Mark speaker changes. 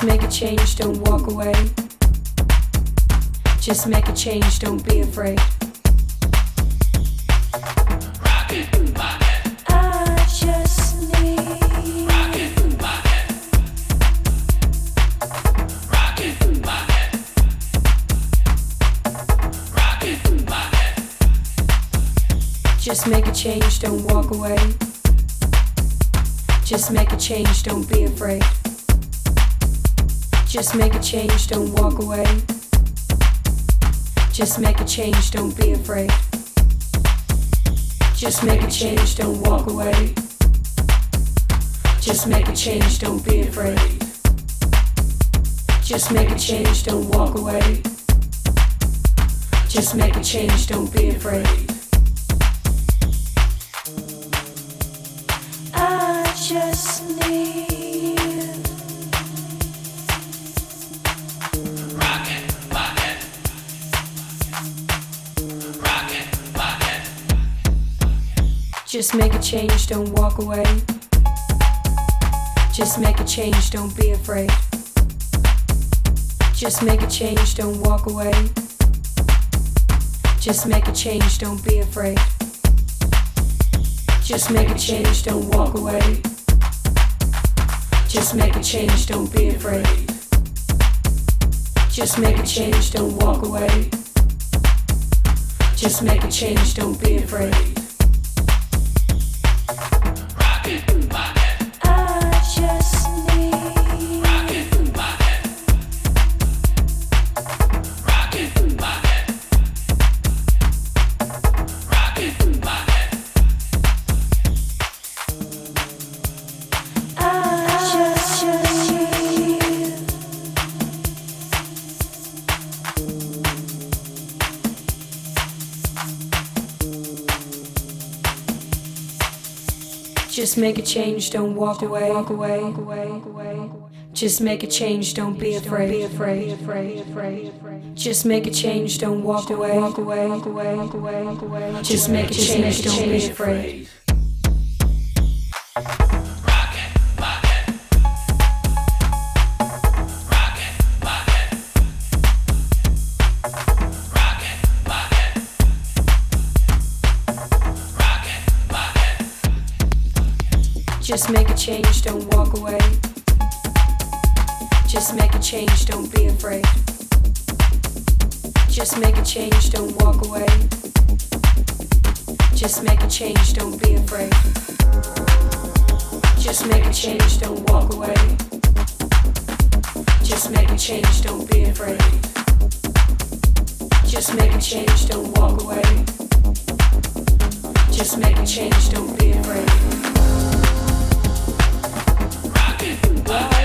Speaker 1: Just
Speaker 2: make
Speaker 3: a change, don't walk away. Just make a change, don't be afraid. Just make a change, don't walk away. Just make a change, don't be afraid. Just make a change, don't walk away. Just make a change, don't be afraid. Just make a change, don't walk away. Just make a change, don't be afraid. Just make a change, don't walk away. Just make a change, don't be afraid. Change, don't walk away. Just make a change, don't be afraid. Just make a change, don't walk away. Just make a change, don't be afraid. Just make a change, don't walk away. Just make a change, don't be afraid. Just make a change, don't walk away. Just make a change, don't be afraid. Make a change, don't walk away. Walk away. Just make a change, don't be afraid. Be afraid. Afraid. Afraid. Just make a change, don't. Walk away. Walk away. Walk away. Walk away. Just make a change, don't be afraid. Change, don't be afraid. Just make a change, don't walk away. Just make a change, don't be afraid. Just make a change, don't walk away. Just make a change, don't be afraid. Just make a change, don't walk away. Just make a change, don't be afraid. I